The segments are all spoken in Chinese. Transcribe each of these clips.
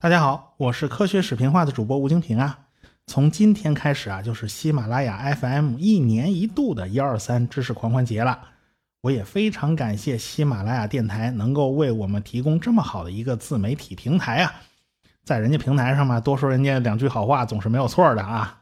大家好，我是科学视频化的主播吴京平啊。从今天开始啊，就是喜马拉雅 FM 一年一度的一二三知识狂欢节了。我也非常感谢喜马拉雅电台能够为我们提供这么好的一个自媒体平台啊。在人家平台上嘛，多说人家两句好话总是没有错的啊。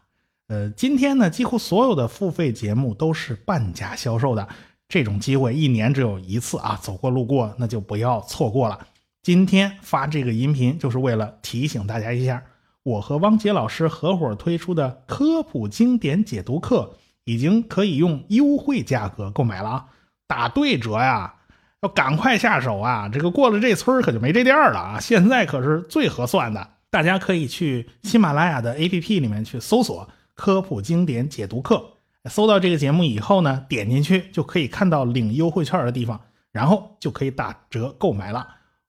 呃，今天呢，几乎所有的付费节目都是半价销售的，这种机会一年只有一次啊，走过路过那就不要错过了。今天发这个音频就是为了提醒大家一下，我和汪杰老师合伙推出的科普经典解读课已经可以用优惠价格购买了啊！打对折呀，要赶快下手啊！这个过了这村可就没这店了啊！现在可是最合算的，大家可以去喜马拉雅的 APP 里面去搜索“科普经典解读课”，搜到这个节目以后呢，点进去就可以看到领优惠券的地方，然后就可以打折购买了。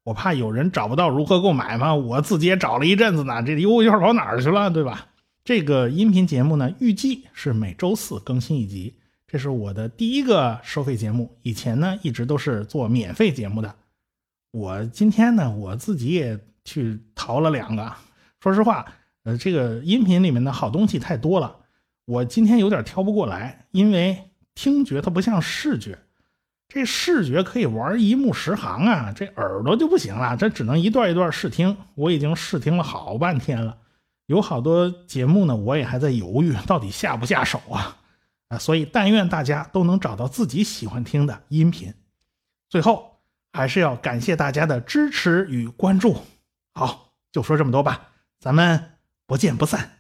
我怕有人找不到如何购买嘛，我自己也找了一阵子呢。这优惠券跑哪儿去了，对吧？这个音频节目呢，预计是每周四更新一集。这是我的第一个收费节目，以前呢一直都是做免费节目的。我今天呢，我自己也去淘了两个。说实话，呃，这个音频里面的好东西太多了，我今天有点挑不过来，因为听觉它不像视觉。这视觉可以玩一目十行啊，这耳朵就不行了，这只能一段一段试听。我已经试听了好半天了，有好多节目呢，我也还在犹豫到底下不下手啊啊！所以但愿大家都能找到自己喜欢听的音频。最后还是要感谢大家的支持与关注。好，就说这么多吧，咱们不见不散。